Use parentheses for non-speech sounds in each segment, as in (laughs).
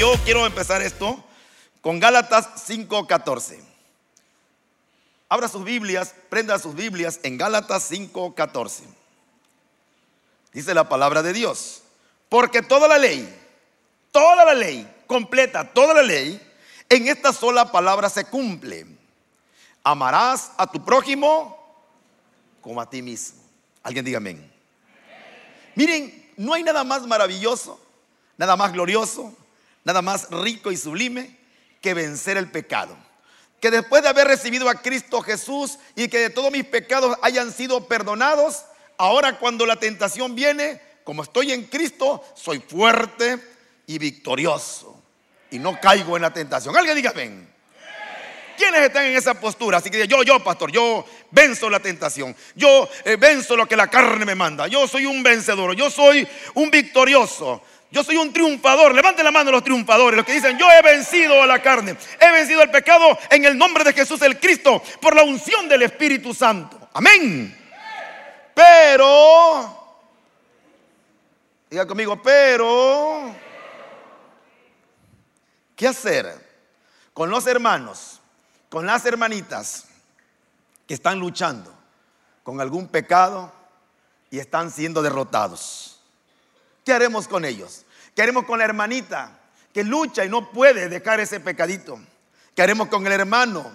yo quiero empezar esto con Gálatas 5:14. Abra sus Biblias, prenda sus Biblias en Gálatas 5:14. Dice la palabra de Dios. Porque toda la ley, toda la ley, completa, toda la ley, en esta sola palabra se cumple. Amarás a tu prójimo como a ti mismo. Alguien diga amén. Miren, no hay nada más maravilloso, nada más glorioso, nada más rico y sublime que vencer el pecado. Que después de haber recibido a Cristo Jesús y que de todos mis pecados hayan sido perdonados, ahora cuando la tentación viene, como estoy en Cristo, soy fuerte y victorioso. Y no caigo en la tentación. Alguien diga ven. ¿Quiénes están en esa postura? Así que yo, yo, pastor, yo venzo la tentación. Yo eh, venzo lo que la carne me manda. Yo soy un vencedor. Yo soy un victorioso. Yo soy un triunfador. Levanten la mano los triunfadores, los que dicen, yo he vencido a la carne. He vencido el pecado en el nombre de Jesús el Cristo, por la unción del Espíritu Santo. Amén. Pero, diga conmigo, pero, ¿qué hacer con los hermanos, con las hermanitas que están luchando con algún pecado y están siendo derrotados? ¿Qué haremos con ellos? ¿Qué haremos con la hermanita que lucha y no puede dejar ese pecadito? ¿Qué haremos con el hermano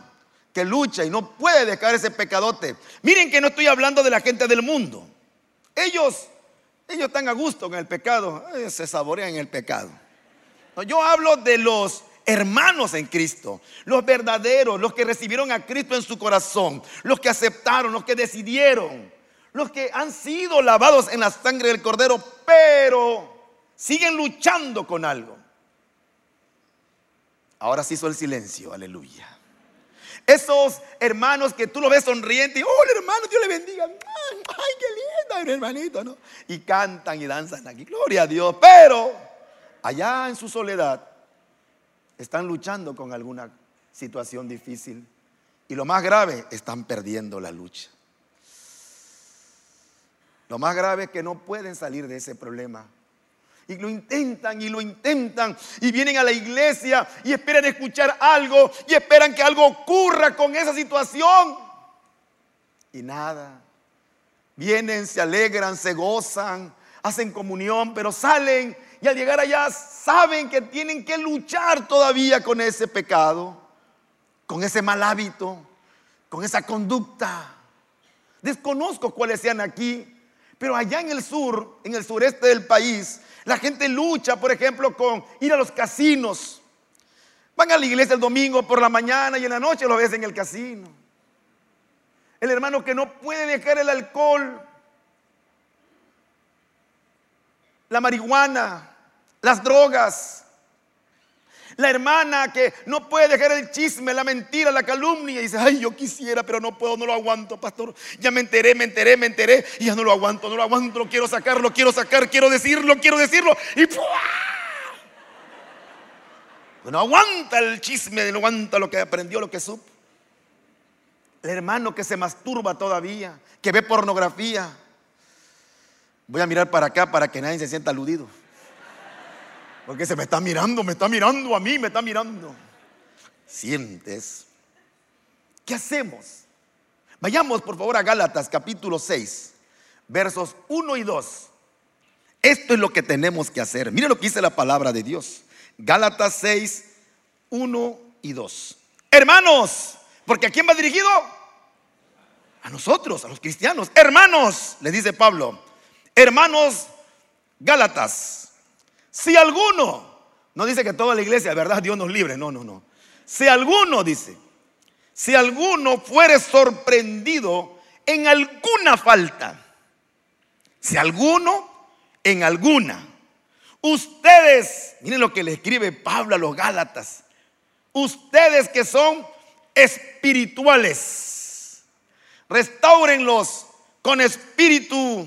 que lucha y no puede dejar ese pecadote? Miren que no estoy hablando de la gente del mundo. Ellos, ellos están a gusto con el pecado, se saborean el pecado. yo hablo de los hermanos en Cristo, los verdaderos, los que recibieron a Cristo en su corazón, los que aceptaron, los que decidieron los que han sido lavados en la sangre del cordero, pero siguen luchando con algo. Ahora sí hizo el silencio, aleluya. Esos hermanos que tú lo ves sonriente y, oh, hermano, Dios le bendiga. Ay, qué lindo, hermanito, ¿no? Y cantan y danzan aquí, gloria a Dios. Pero allá en su soledad están luchando con alguna situación difícil. Y lo más grave, están perdiendo la lucha. Lo más grave es que no pueden salir de ese problema. Y lo intentan y lo intentan y vienen a la iglesia y esperan escuchar algo y esperan que algo ocurra con esa situación. Y nada. Vienen, se alegran, se gozan, hacen comunión, pero salen y al llegar allá saben que tienen que luchar todavía con ese pecado, con ese mal hábito, con esa conducta. Desconozco cuáles sean aquí, pero allá en el sur, en el sureste del país, la gente lucha, por ejemplo, con ir a los casinos. Van a la iglesia el domingo por la mañana y en la noche lo ves en el casino. El hermano que no puede dejar el alcohol, la marihuana, las drogas, la hermana que no puede dejar el chisme, la mentira, la calumnia. Y dice, ay, yo quisiera, pero no puedo, no lo aguanto, pastor. Ya me enteré, me enteré, me enteré. Y ya no lo aguanto, no lo aguanto, lo quiero sacar, lo quiero sacar, quiero decirlo, quiero decirlo. Y No aguanta el chisme, no aguanta lo que aprendió, lo que supo. El hermano que se masturba todavía, que ve pornografía. Voy a mirar para acá para que nadie se sienta aludido. Porque se me está mirando, me está mirando a mí, me está mirando. Sientes. ¿Qué hacemos? Vayamos por favor a Gálatas capítulo 6, versos 1 y 2. Esto es lo que tenemos que hacer. Mire lo que dice la palabra de Dios. Gálatas 6, 1 y 2. Hermanos, porque ¿a quién va dirigido? A nosotros, a los cristianos. Hermanos, le dice Pablo. Hermanos Gálatas si alguno, no dice que toda la iglesia, verdad, Dios nos libre, no, no, no. Si alguno, dice, si alguno fuere sorprendido en alguna falta, si alguno en alguna, ustedes, miren lo que le escribe Pablo a los Gálatas, ustedes que son espirituales, restáurenlos con espíritu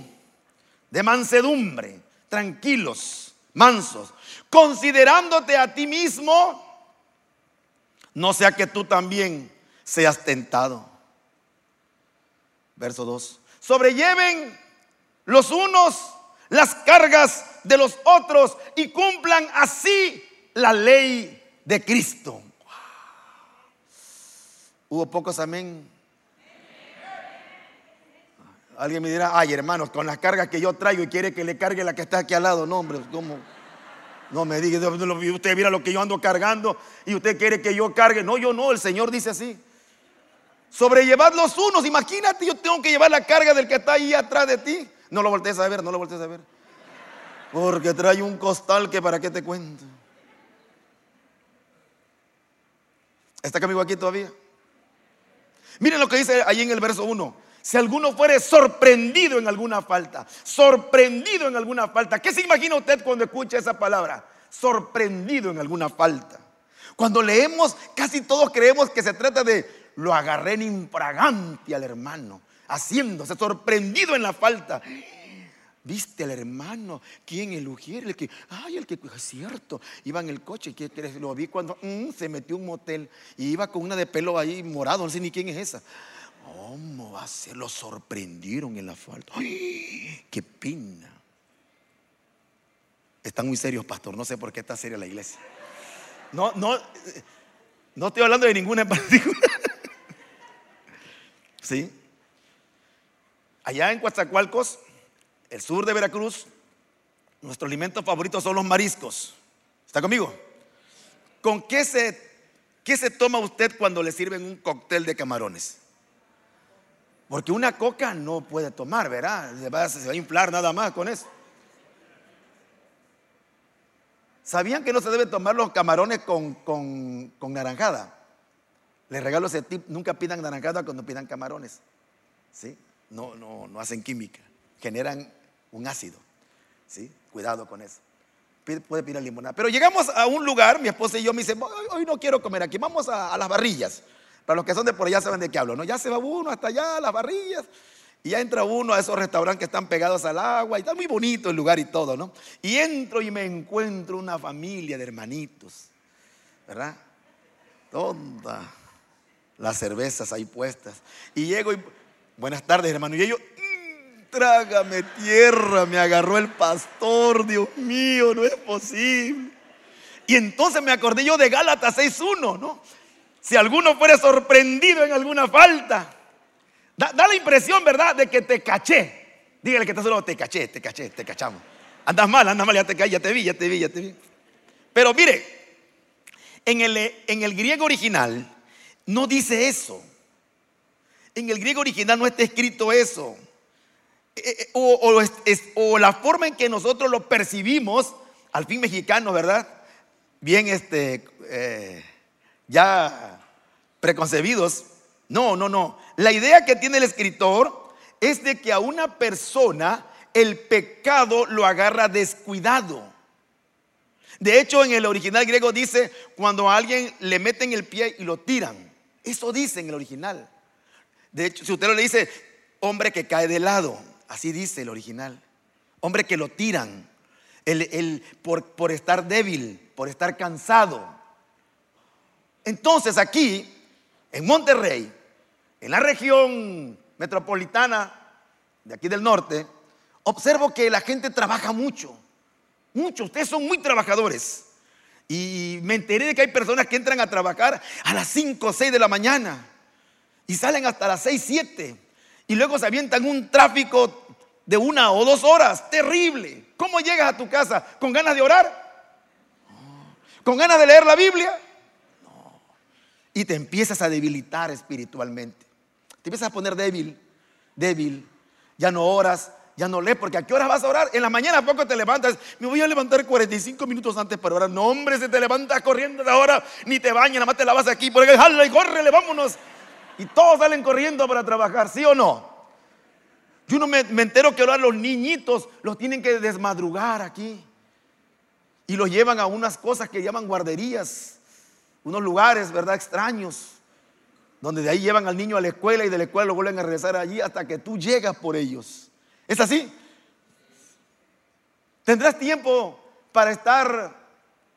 de mansedumbre, tranquilos mansos, considerándote a ti mismo, no sea que tú también seas tentado. Verso 2. Sobrelleven los unos las cargas de los otros y cumplan así la ley de Cristo. Hubo pocos amén. Alguien me dirá, ay hermanos, con las cargas que yo traigo y quiere que le cargue la que está aquí al lado. No, hombre, ¿cómo? No me diga, usted mira lo que yo ando cargando y usted quiere que yo cargue. No, yo no, el Señor dice así. Sobrellevad los unos, imagínate, yo tengo que llevar la carga del que está ahí atrás de ti. No lo voltees a ver, no lo voltees a ver. Porque trae un costal que para qué te cuento. ¿Está conmigo aquí todavía? Miren lo que dice ahí en el verso 1. Si alguno fuere sorprendido en alguna falta, sorprendido en alguna falta. ¿Qué se imagina usted cuando escucha esa palabra? Sorprendido en alguna falta. Cuando leemos, casi todos creemos que se trata de lo agarré en infragante al hermano, haciéndose sorprendido en la falta. ¿Viste al hermano? ¿Quién? El el que, ay, el que, es cierto, iba en el coche, lo vi cuando mm, se metió un motel y iba con una de pelo ahí morado, no sé ni quién es esa. ¿Cómo va a ser? Lo sorprendieron en la falta. ¡Ay, ¡Qué pina! Están muy serios, pastor, no sé por qué está seria la iglesia. No, no, no estoy hablando de ninguna en particular. (laughs) ¿Sí? Allá en Coatzacoalcos el sur de Veracruz, nuestro alimento favorito son los mariscos. ¿Está conmigo? ¿Con qué se, qué se toma usted cuando le sirven un cóctel de camarones? Porque una coca no puede tomar, ¿verdad? Se va, a inflar nada más con eso. ¿Sabían que no se debe tomar los camarones con, con, con naranjada? Les regalo ese tip, nunca pidan naranjada cuando pidan camarones. ¿Sí? No, no, no hacen química, generan un ácido. ¿Sí? Cuidado con eso. Puede pedir limonada. Pero llegamos a un lugar, mi esposa y yo me dicen, hoy no quiero comer aquí, vamos a, las barrillas. Para los que son de por allá saben de qué hablo, ¿no? Ya se va uno hasta allá, las barrillas. Y ya entra uno a esos restaurantes que están pegados al agua y está muy bonito el lugar y todo, ¿no? Y entro y me encuentro una familia de hermanitos, ¿verdad? Todas las cervezas ahí puestas. Y llego y, buenas tardes, hermano. Y ellos, trágame tierra, me agarró el pastor, Dios mío, no es posible. Y entonces me acordé yo de Gálatas 6.1, ¿no? Si alguno fuere sorprendido en alguna falta, da, la impresión, ¿verdad?, de que te caché. Dígale que está solo, te caché, te caché, te cachamos. Andas mal, andas mal, ya te caí, ya te vi, ya te vi, ya te vi. Pero mire, en el, en el griego original no dice eso. En el griego original no está escrito eso. Eh, eh, o, la forma en que nosotros lo percibimos, al fin mexicano, ¿verdad? Bien, este, eh, ya preconcebidos. No, no, no. La idea que tiene el escritor es de que a una persona el pecado lo agarra descuidado. De hecho, en el original griego dice cuando a alguien le meten el pie y lo tiran. Eso dice en el original. De hecho, si usted lo le dice, hombre que cae de lado. Así dice el original. Hombre que lo tiran el, por, por estar débil, por estar cansado. Entonces aquí, en Monterrey, en la región metropolitana de aquí del norte, observo que la gente trabaja mucho. Mucho, ustedes son muy trabajadores. Y me enteré de que hay personas que entran a trabajar a las 5 o 6 de la mañana y salen hasta las 6, 7 y luego se avientan un tráfico de una o dos horas, terrible. ¿Cómo llegas a tu casa? ¿Con ganas de orar? ¿Con ganas de leer la Biblia? Y te empiezas a debilitar espiritualmente. Te empiezas a poner débil, débil. Ya no oras, ya no lees, porque ¿a qué horas vas a orar? En la mañana poco te levantas, me voy a levantar 45 minutos antes para orar. No, hombre, se te levanta corriendo de ahora, ni te bañas, nada más te lavas aquí, porque jala y córrele, vámonos. Y todos salen corriendo para trabajar, ¿sí o no? Yo no me, entero que ahora los niñitos los tienen que desmadrugar aquí. Y los llevan a unas cosas que llaman guarderías, unos lugares, ¿verdad? Extraños, donde de ahí llevan al niño a la escuela y de la escuela lo vuelven a regresar allí hasta que tú llegas por ellos. ¿Es así? ¿Tendrás tiempo para estar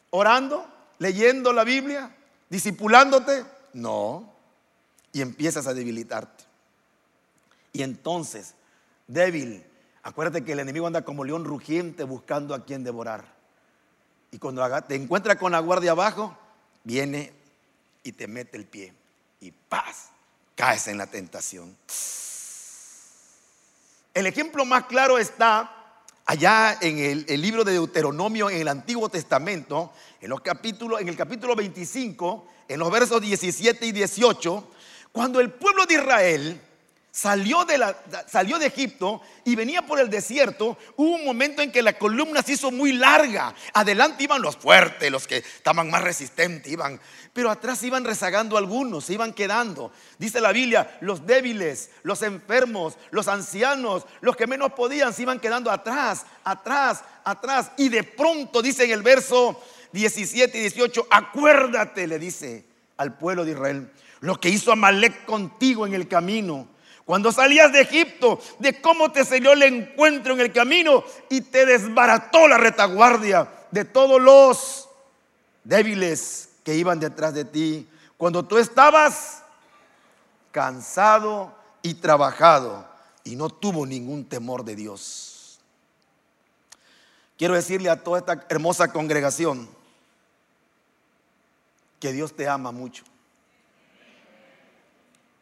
orando, leyendo la Biblia, discipulándote? No y empiezas a debilitarte. Y entonces, débil, acuérdate que el enemigo anda como león rugiente buscando a quien devorar. Y cuando te encuentra con la guardia abajo, viene y te mete el pie. Y paz, caes en la tentación. El ejemplo más claro está allá en el, libro de Deuteronomio, en el Antiguo Testamento, en, los capítulos, en el capítulo 25, en los versos 17 y 18, cuando el pueblo de Israel salió de, Egipto y venía por el desierto, hubo un momento en que la columna se hizo muy larga. Adelante iban los fuertes, los que estaban más resistentes, iban, pero atrás iban rezagando algunos, se iban quedando. Dice la Biblia, los débiles, los enfermos, los ancianos, los que menos podían, se iban quedando atrás, atrás, atrás. Y de pronto dice en el verso 17 y 18, acuérdate, le dice al pueblo de Israel, lo que hizo Amalek contigo en el camino cuando salías de Egipto, de cómo te salió el encuentro en el camino y te desbarató la retaguardia de todos los débiles que iban detrás de ti. Cuando tú estabas cansado y trabajado y no tuvo ningún temor de Dios. Quiero decirle a toda esta hermosa congregación que Dios te ama mucho.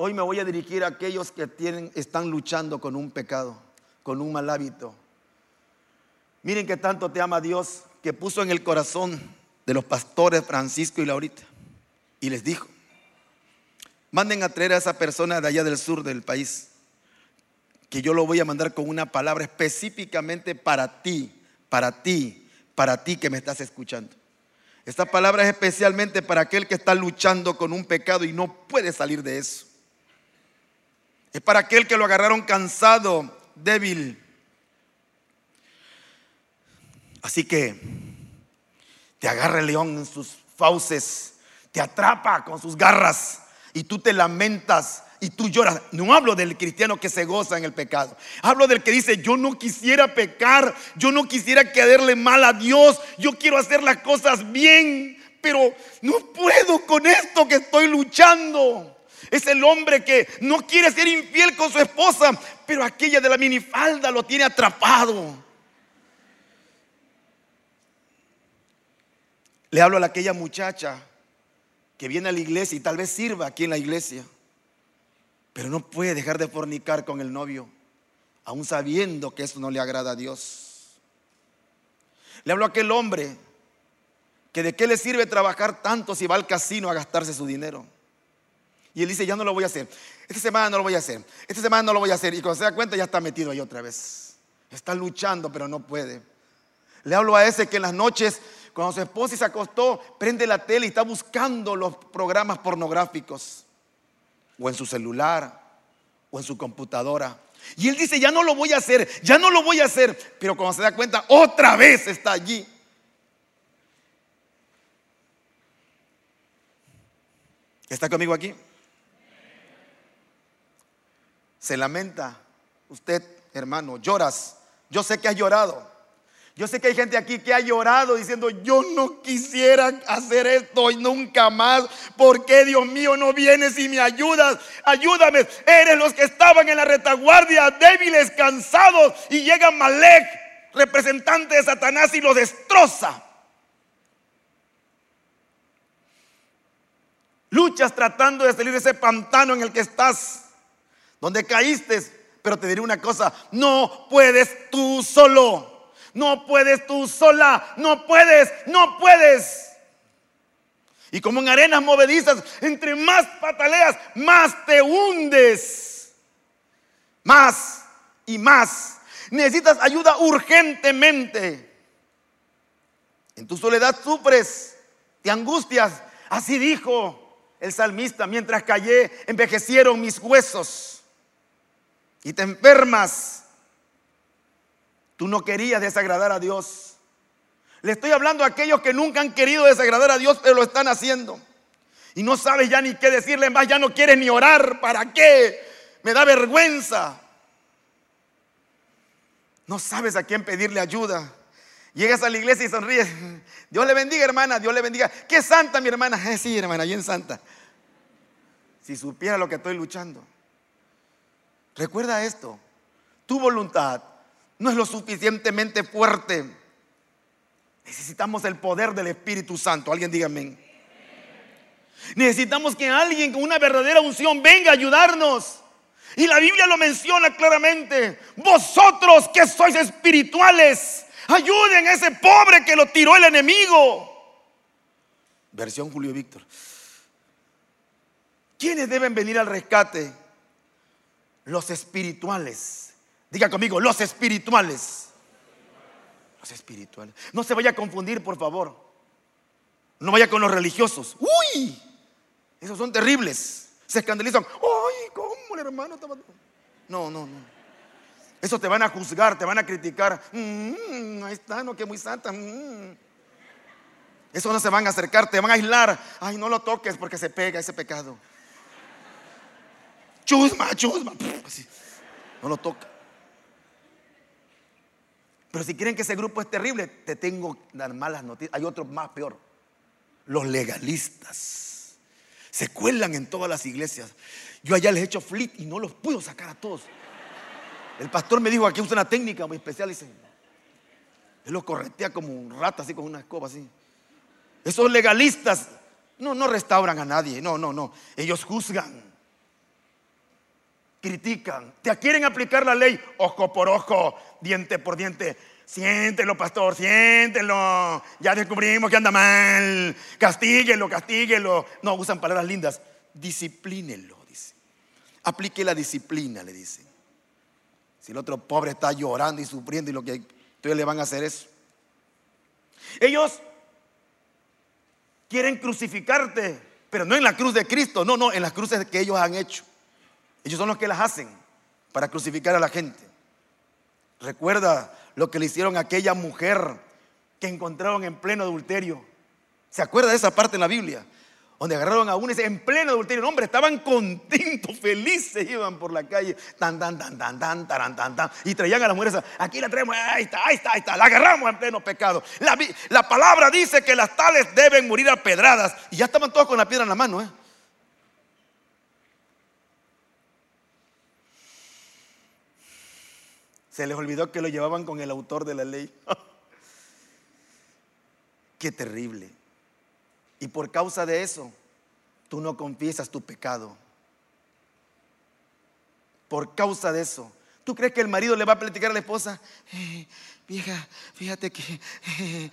Hoy me voy a dirigir a aquellos que tienen, están luchando con un pecado, con un mal hábito. Miren que tanto te ama Dios que puso en el corazón de los pastores Francisco y Laurita y les dijo, manden a traer a esa persona de allá del sur del país, que yo lo voy a mandar con una palabra específicamente para ti, para ti, para ti que me estás escuchando. Esta palabra es especialmente para aquel que está luchando con un pecado y no puede salir de eso. Es para aquel que lo agarraron cansado, débil. Así que te agarra el león en sus fauces, te atrapa con sus garras y tú te lamentas y tú lloras. No hablo del cristiano que se goza en el pecado. Hablo del que dice, yo no quisiera pecar, yo no quisiera quedarle mal a Dios, yo quiero hacer las cosas bien, pero no puedo con esto que estoy luchando. Es el hombre que no quiere ser infiel con su esposa, pero aquella de la minifalda lo tiene atrapado. Le hablo a aquella muchacha que viene a la iglesia y tal vez sirva aquí en la iglesia, pero no puede dejar de fornicar con el novio, aún sabiendo que eso no le agrada a Dios. Le hablo a aquel hombre que de qué le sirve trabajar tanto si va al casino a gastarse su dinero. Y él dice, ya no lo voy a hacer. Esta semana no lo voy a hacer. Esta semana no lo voy a hacer. Y cuando se da cuenta ya está metido ahí otra vez. Está luchando, pero no puede. Le hablo a ese que en las noches, cuando su esposa se acostó, prende la tele y está buscando los programas pornográficos. O en su celular, o en su computadora. Y él dice, ya no lo voy a hacer, ya no lo voy a hacer. Pero cuando se da cuenta, otra vez está allí. ¿Está conmigo aquí? Se lamenta. Usted, hermano, lloras. Yo sé que has llorado. Yo sé que hay gente aquí que ha llorado diciendo, yo no quisiera hacer esto y nunca más. ¿Por qué, Dios mío, no vienes y me ayudas? Ayúdame. Eres los que estaban en la retaguardia, débiles, cansados, y llega Malek, representante de Satanás, y lo destroza. Luchas tratando de salir de ese pantano en el que estás donde caíste, pero te diré una cosa, no puedes tú solo, no puedes tú sola, no puedes, no puedes. Y como en arenas movedizas, entre más pataleas, más te hundes. Más y más. Necesitas ayuda urgentemente. En tu soledad sufres, te angustias. Así dijo el salmista, mientras callé, envejecieron mis huesos y te enfermas, tú no querías desagradar a Dios. Le estoy hablando a aquellos que nunca han querido desagradar a Dios, pero lo están haciendo. Y no sabes ya ni qué decirle, más ya no quieres ni orar. ¿Para qué? Me da vergüenza. No sabes a quién pedirle ayuda. Llegas a la iglesia y sonríes. (laughs) Dios le bendiga, hermana. Dios le bendiga. Qué santa, mi hermana. Eh, (laughs) sí, hermana, bien santa. Si supiera lo que estoy luchando. Recuerda esto, tu voluntad no es lo suficientemente fuerte. Necesitamos el poder del Espíritu Santo. Alguien dígame. Necesitamos que alguien con una verdadera unción venga a ayudarnos. Y la Biblia lo menciona claramente. Vosotros que sois espirituales, ayuden a ese pobre que lo tiró el enemigo. Versión Julio Víctor. ¿Quiénes deben venir al rescate? Los espirituales. Diga conmigo, los espirituales. Los espirituales. No se vaya a confundir, por favor. No vaya con los religiosos. Uy, esos son terribles. Se escandalizan. Ay, ¿cómo el hermano estaba? No, no, no. Eso te van a juzgar, te van a criticar. Mm, ahí está, no, que muy santa. Mm. Eso no se van a acercar, te van a aislar. Ay, no lo toques porque se pega ese pecado. Chusma, chusma. No lo toca. Pero si quieren que ese grupo es terrible, te tengo las malas noticias. Hay otro más peor. Los legalistas. Se cuelan en todas las iglesias. Yo allá les he hecho flit y no los puedo sacar a todos. El pastor me dijo aquí usa una técnica muy especial. Dice, él los corretea como un rata, así con una escoba así. Esos legalistas no, no restauran a nadie. No, no, no. Ellos juzgan critican, te quieren aplicar la ley ojo por ojo, diente por diente. Siéntelo, pastor, siéntelo. Ya descubrimos que anda mal. Castíguelo, castíguelo. No, usan palabras lindas. Disciplínelo, dice. Aplique la disciplina, le dice. Si el otro pobre está llorando y sufriendo y lo que entonces le van a hacer eso. Ellos quieren crucificarte, pero no en la cruz de Cristo, no, no, en las cruces que ellos han hecho. Ellos son los que las hacen para crucificar a la gente. Recuerda lo que le hicieron a aquella mujer que encontraron en pleno adulterio. ¿Se acuerda de esa parte en la Biblia? Donde agarraron a uno en pleno adulterio. hombre, estaban contentos, felices, iban por la calle. Tan, tan, tan, tan, tan, tan. Y traían a las mujeres. Aquí la traemos, ahí está, ahí está, ahí está. La agarramos en pleno pecado. La, la palabra dice que las tales deben morir a pedradas. Y ya estaban todos con la piedra en la mano, ¿eh? Se les olvidó que lo llevaban con el autor de la ley. (laughs) Qué terrible. Y por causa de eso, tú no confiesas tu pecado. Por causa de eso. ¿Tú crees que el marido le va a platicar a la esposa? Eh, vieja, fíjate que... (laughs)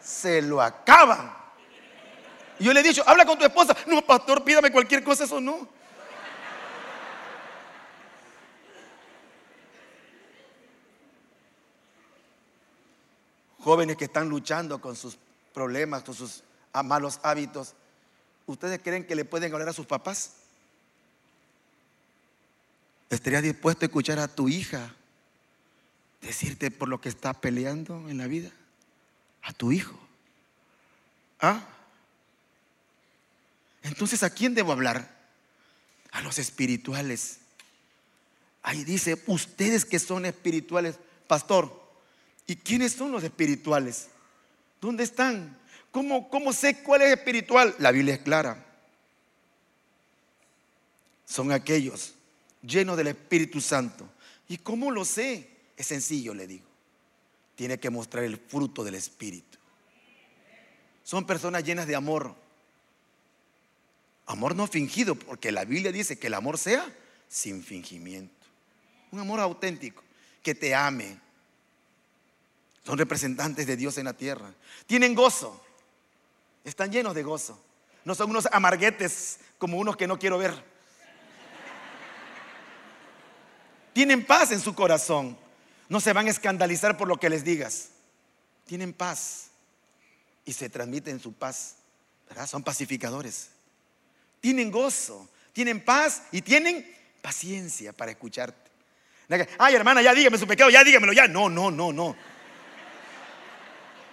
Se lo acaban. Yo le he dicho, habla con tu esposa. No, pastor, pídame cualquier cosa, eso no. Jóvenes que están luchando con sus problemas, con sus malos hábitos, ¿ustedes creen que le pueden hablar a sus papás? ¿Estarías dispuesto a escuchar a tu hija decirte por lo que está peleando en la vida? A tu hijo. ¿Ah? Entonces, ¿a quién debo hablar? A los espirituales. Ahí dice, ustedes que son espirituales, pastor, ¿Y quiénes son los espirituales? ¿Dónde están? ¿Cómo, ¿Cómo sé cuál es espiritual? La Biblia es clara. Son aquellos llenos del Espíritu Santo. ¿Y cómo lo sé? Es sencillo, le digo. Tiene que mostrar el fruto del Espíritu. Son personas llenas de amor. Amor no fingido, porque la Biblia dice que el amor sea sin fingimiento. Un amor auténtico, que te ame, son representantes de Dios en la tierra. Tienen gozo. Están llenos de gozo. No son unos amarguetes como unos que no quiero ver. Tienen paz en su corazón. No se van a escandalizar por lo que les digas. Tienen paz. Y se transmiten su paz. Son pacificadores. Tienen gozo. Tienen paz y tienen paciencia para escucharte. Ay, hermana, ya dígame su pecado, ya dígamelo, ya. No, no, no, no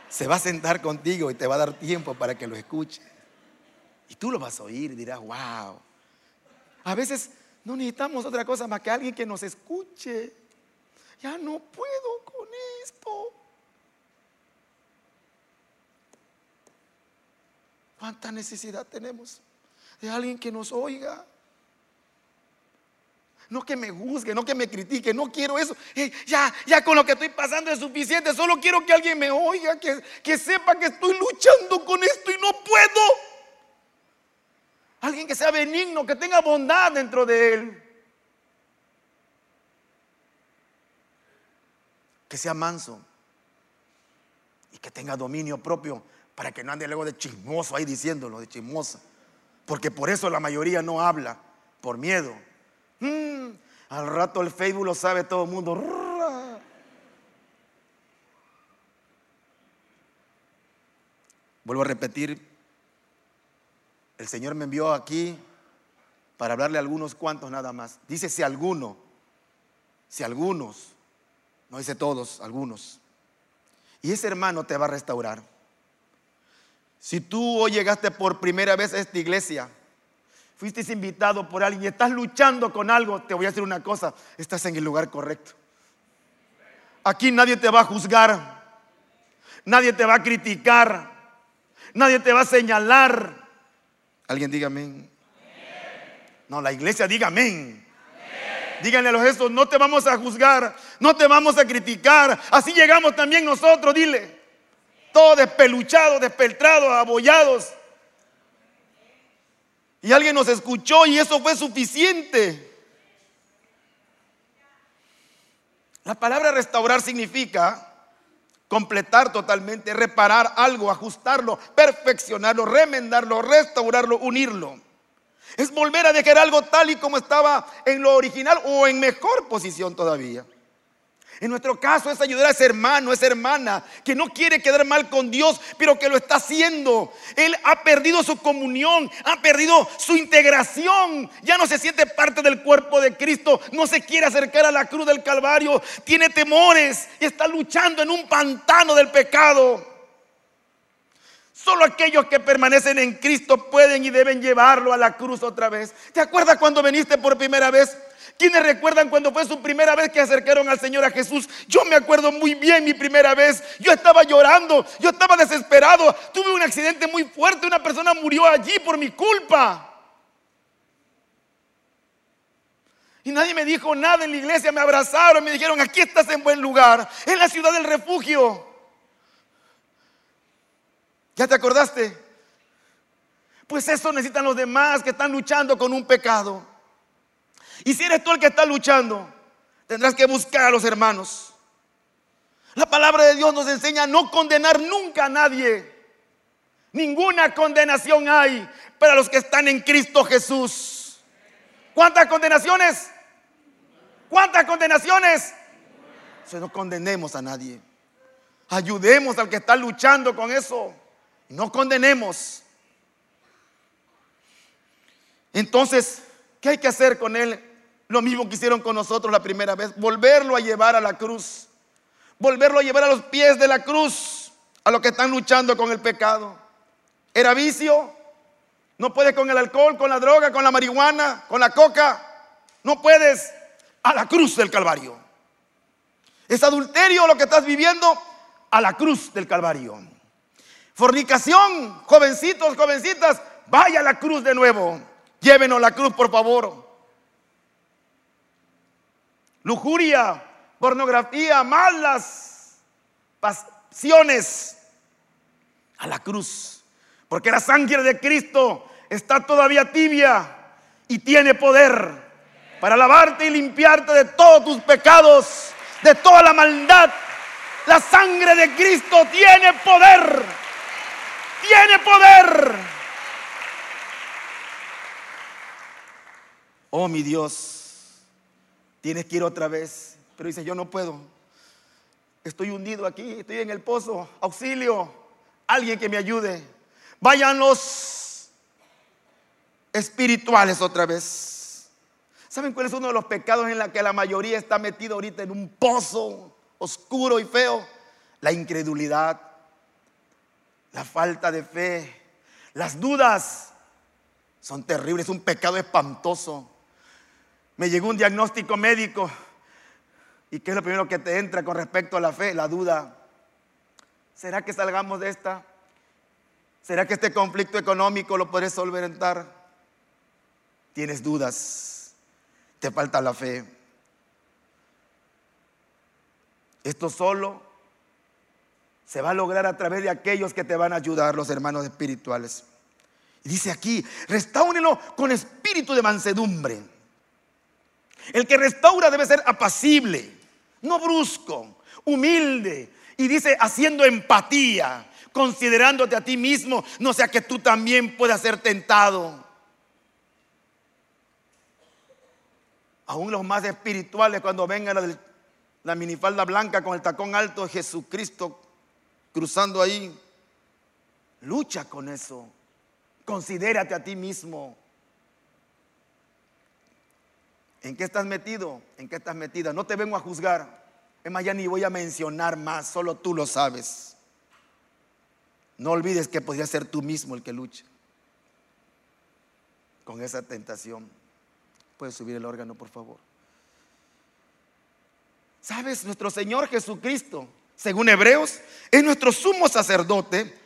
se va a sentar contigo y te va a dar tiempo para que lo escuche. Y tú lo vas a oír y dirás, wow. A veces no necesitamos otra cosa más que alguien que nos escuche. Ya no puedo con esto. ¿Cuánta necesidad tenemos de alguien que nos oiga? No que me juzgue, no que me critique, no quiero eso. Ya, ya con lo que estoy pasando es suficiente. Solo quiero que alguien me oiga, que, que sepa que estoy luchando con esto y no puedo. Alguien que sea benigno, que tenga bondad dentro de él. Que sea manso y que tenga dominio propio para que no ande luego de chismoso ahí diciéndolo, de chismosa. Porque por eso la mayoría no habla, por miedo. Mm, al rato el Facebook lo sabe todo el mundo. Vuelvo a repetir, el Señor me envió aquí para hablarle a algunos cuantos nada más. Dice si alguno, si algunos, no dice todos, algunos. Y ese hermano te va a restaurar. Si tú hoy llegaste por primera vez a esta iglesia, fuiste invitado por alguien y estás luchando con algo, te voy a decir una cosa, estás en el lugar correcto. Aquí nadie te va a juzgar, nadie te va a criticar, nadie te va a señalar. Alguien diga amén. No, la iglesia diga amén. Díganle a los gestos, no te vamos a juzgar, no te vamos a criticar. Así llegamos también nosotros, dile. Todos despeluchados, despeltrados, abollados. Y alguien nos escuchó y eso fue suficiente. La palabra restaurar significa completar totalmente, reparar algo, ajustarlo, perfeccionarlo, remendarlo, restaurarlo, unirlo. Es volver a dejar algo tal y como estaba en lo original o en mejor posición todavía. En nuestro caso es ayudar a ese hermano, a esa hermana que no quiere quedar mal con Dios, pero que lo está haciendo. Él ha perdido su comunión, ha perdido su integración. Ya no se siente parte del cuerpo de Cristo, no se quiere acercar a la cruz del Calvario, tiene temores y está luchando en un pantano del pecado. Solo aquellos que permanecen en Cristo pueden y deben llevarlo a la cruz otra vez. ¿Te acuerdas cuando viniste por primera vez? ¿Quiénes recuerdan cuando fue su primera vez que acercaron al Señor a Jesús? Yo me acuerdo muy bien mi primera vez. Yo estaba llorando, yo estaba desesperado. Tuve un accidente muy fuerte, una persona murió allí por mi culpa. Y nadie me dijo nada en la iglesia, me abrazaron, me dijeron, aquí estás en buen lugar, en la ciudad del refugio. ¿Ya te acordaste? Pues eso necesitan los demás que están luchando con un pecado. Y si eres tú el que está luchando, tendrás que buscar a los hermanos. La palabra de Dios nos enseña a no condenar nunca a nadie. Ninguna condenación hay para los que están en Cristo Jesús. ¿Cuántas condenaciones? ¿Cuántas condenaciones? No condenemos a nadie. Ayudemos al que está luchando con eso. No condenemos. Entonces, ¿qué hay que hacer con él? Lo mismo que hicieron con nosotros la primera vez, volverlo a llevar a la cruz, volverlo a llevar a los pies de la cruz, a los que están luchando con el pecado. Era vicio, no puedes con el alcohol, con la droga, con la marihuana, con la coca, no puedes a la cruz del Calvario. Es adulterio lo que estás viviendo a la cruz del Calvario. Fornicación, jovencitos, jovencitas, vaya a la cruz de nuevo. Llévenos la cruz, por favor lujuria, pornografía, malas pasiones a la cruz. Porque la sangre de Cristo está todavía tibia y tiene poder para lavarte y limpiarte de todos tus pecados, de toda la maldad. La sangre de Cristo tiene poder. Tiene poder. Oh mi Dios. Tienes que ir otra vez. Pero dice, yo no puedo. Estoy hundido aquí, estoy en el pozo. Auxilio. Alguien que me ayude. Vayan los espirituales otra vez. ¿Saben cuál es uno de los pecados en la que la mayoría está metida ahorita en un pozo oscuro y feo? La incredulidad, la falta de fe, las dudas. Son terribles, es un pecado espantoso me llegó un diagnóstico médico. ¿Y qué es lo primero que te entra con respecto a la fe? La duda. ¿Será que salgamos de esta? ¿Será que este conflicto económico lo podré solventar? Tienes dudas. te falta la fe. Esto solo se va a lograr a través de aquellos que te van a ayudar, los hermanos espirituales. Y dice aquí, restáurenlo con espíritu de mansedumbre. El que restaura debe ser apacible, no brusco, humilde. Y dice, haciendo empatía, considerándote a ti mismo, no sea que tú también puedas ser tentado. Aún los más espirituales, cuando venga la, la minifalda blanca con el tacón alto de Jesucristo cruzando ahí, lucha con eso. Considérate a ti mismo. ¿En qué estás metido? ¿En qué estás metida? No te vengo a juzgar. Es más, ya ni voy a mencionar más, solo tú lo sabes. No olvides que podría ser tú mismo el que lucha con esa tentación. Puedes subir el órgano, por favor. ¿Sabes? Nuestro Señor Jesucristo, según Hebreos, es nuestro sumo sacerdote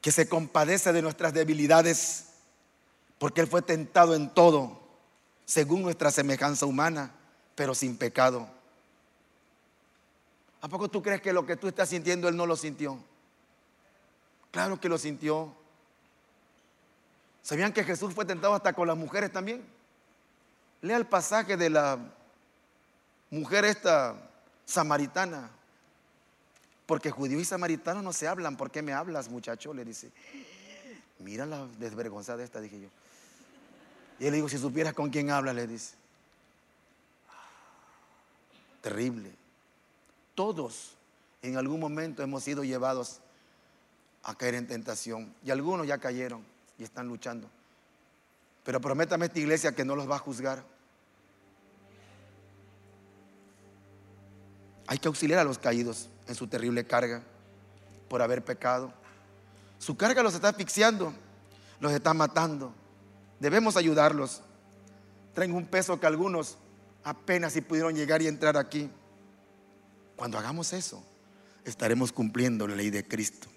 que se compadece de nuestras debilidades, porque Él fue tentado en todo, según nuestra semejanza humana, pero sin pecado. ¿A poco tú crees que lo que tú estás sintiendo Él no lo sintió? Claro que lo sintió. ¿Sabían que Jesús fue tentado hasta con las mujeres también? Lea el pasaje de la mujer esta samaritana. Porque judío y samaritano no se hablan. ¿Por qué me hablas, muchacho? Le dice. Mira la desvergonzada esta, dije yo. Y le dijo, si supieras con quién habla, le dice. Terrible. Todos en algún momento hemos sido llevados a caer en tentación. Y algunos ya cayeron y están luchando. Pero prométame esta iglesia que no los va a juzgar. Hay que auxiliar a los caídos en su terrible carga por haber pecado. Su carga los está asfixiando, los está matando. Debemos ayudarlos. Traen un peso que algunos apenas si pudieron llegar y entrar aquí. Cuando hagamos eso, estaremos cumpliendo la ley de Cristo.